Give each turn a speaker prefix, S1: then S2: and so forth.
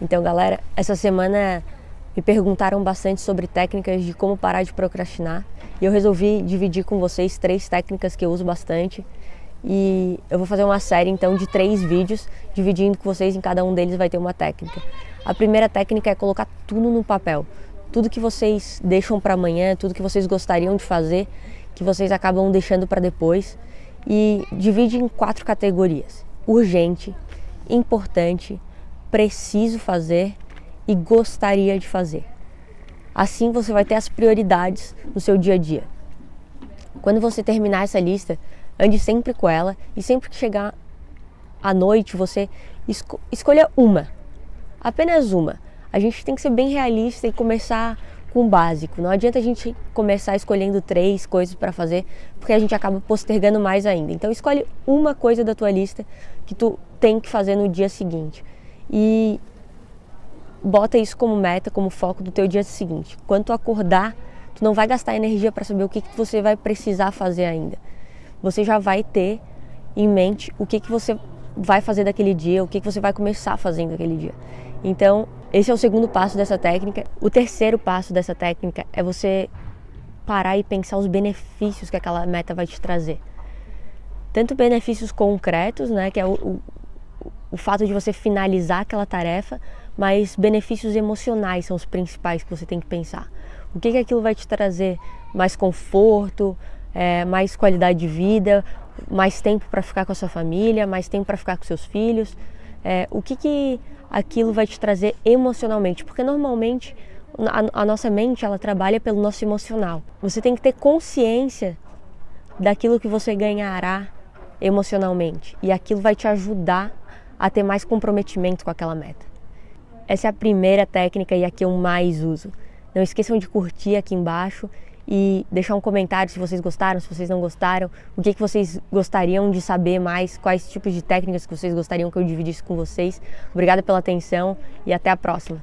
S1: Então, galera, essa semana me perguntaram bastante sobre técnicas de como parar de procrastinar e eu resolvi dividir com vocês três técnicas que eu uso bastante. E eu vou fazer uma série então de três vídeos, dividindo com vocês, em cada um deles vai ter uma técnica. A primeira técnica é colocar tudo no papel. Tudo que vocês deixam para amanhã, tudo que vocês gostariam de fazer, que vocês acabam deixando para depois. E divide em quatro categorias: urgente, importante, preciso fazer e gostaria de fazer. Assim você vai ter as prioridades no seu dia a dia. Quando você terminar essa lista, ande sempre com ela e sempre que chegar à noite você esco escolha uma, apenas uma. A gente tem que ser bem realista e começar com o básico. Não adianta a gente começar escolhendo três coisas para fazer, porque a gente acaba postergando mais ainda. Então escolhe uma coisa da tua lista que tu tem que fazer no dia seguinte. E bota isso como meta, como foco do teu dia seguinte. Quando tu acordar, tu não vai gastar energia para saber o que, que você vai precisar fazer ainda. Você já vai ter em mente o que, que você vai fazer daquele dia, o que, que você vai começar fazendo aquele dia. Então, esse é o segundo passo dessa técnica. O terceiro passo dessa técnica é você parar e pensar os benefícios que aquela meta vai te trazer. Tanto benefícios concretos, né, que é o, o fato de você finalizar aquela tarefa, mas benefícios emocionais são os principais que você tem que pensar. O que, que aquilo vai te trazer? Mais conforto, é, mais qualidade de vida, mais tempo para ficar com a sua família, mais tempo para ficar com seus filhos. É, o que, que aquilo vai te trazer emocionalmente? Porque normalmente a, a nossa mente ela trabalha pelo nosso emocional. Você tem que ter consciência daquilo que você ganhará emocionalmente e aquilo vai te ajudar a ter mais comprometimento com aquela meta. Essa é a primeira técnica e a que eu mais uso. Não esqueçam de curtir aqui embaixo e deixar um comentário se vocês gostaram, se vocês não gostaram, o que, que vocês gostariam de saber mais, quais tipos de técnicas que vocês gostariam que eu dividisse com vocês. Obrigada pela atenção e até a próxima.